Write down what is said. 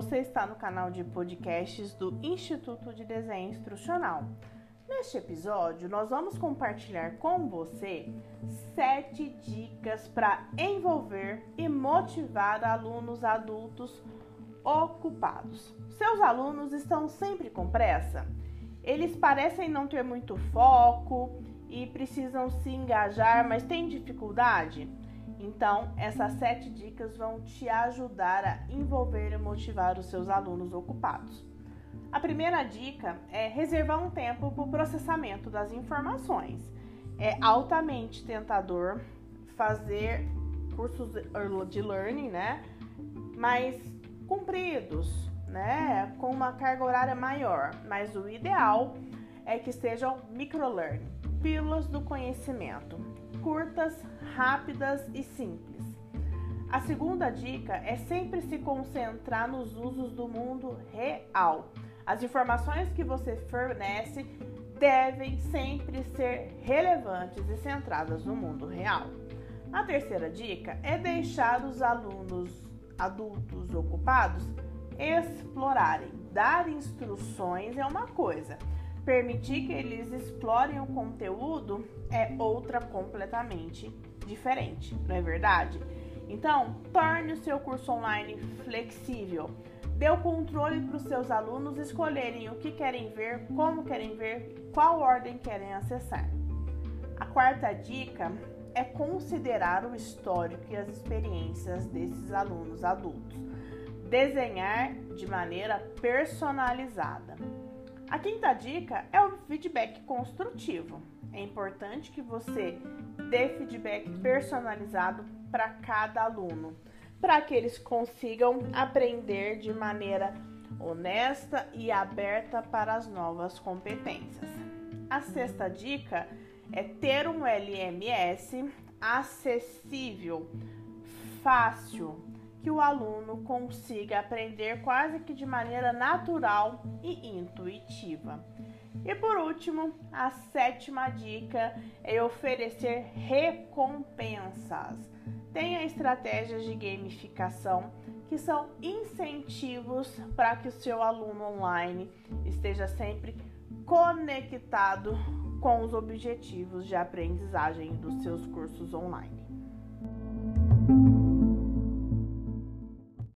você está no canal de podcasts do Instituto de Desenho Instrucional. Neste episódio, nós vamos compartilhar com você sete dicas para envolver e motivar alunos adultos ocupados. Seus alunos estão sempre com pressa? Eles parecem não ter muito foco e precisam se engajar, mas têm dificuldade? Então, essas sete dicas vão te ajudar a envolver e motivar os seus alunos ocupados. A primeira dica é reservar um tempo para o processamento das informações. É altamente tentador fazer cursos de learning, né? Mas compridos, né? Com uma carga horária maior. Mas o ideal é que sejam microlearning, pílulas do conhecimento curtas, rápidas e simples. A segunda dica é sempre se concentrar nos usos do mundo real. As informações que você fornece devem sempre ser relevantes e centradas no mundo real. A terceira dica é deixar os alunos adultos ocupados explorarem. Dar instruções é uma coisa, Permitir que eles explorem o conteúdo é outra completamente diferente, não é verdade? Então, torne o seu curso online flexível. Dê o controle para os seus alunos escolherem o que querem ver, como querem ver, qual ordem querem acessar. A quarta dica é considerar o histórico e as experiências desses alunos adultos. Desenhar de maneira personalizada. A quinta dica é o feedback construtivo. É importante que você dê feedback personalizado para cada aluno, para que eles consigam aprender de maneira honesta e aberta para as novas competências. A sexta dica é ter um LMS acessível, fácil, que o aluno consiga aprender quase que de maneira natural e intuitiva. E por último, a sétima dica é oferecer recompensas. Tenha estratégias de gamificação que são incentivos para que o seu aluno online esteja sempre conectado com os objetivos de aprendizagem dos seus cursos online.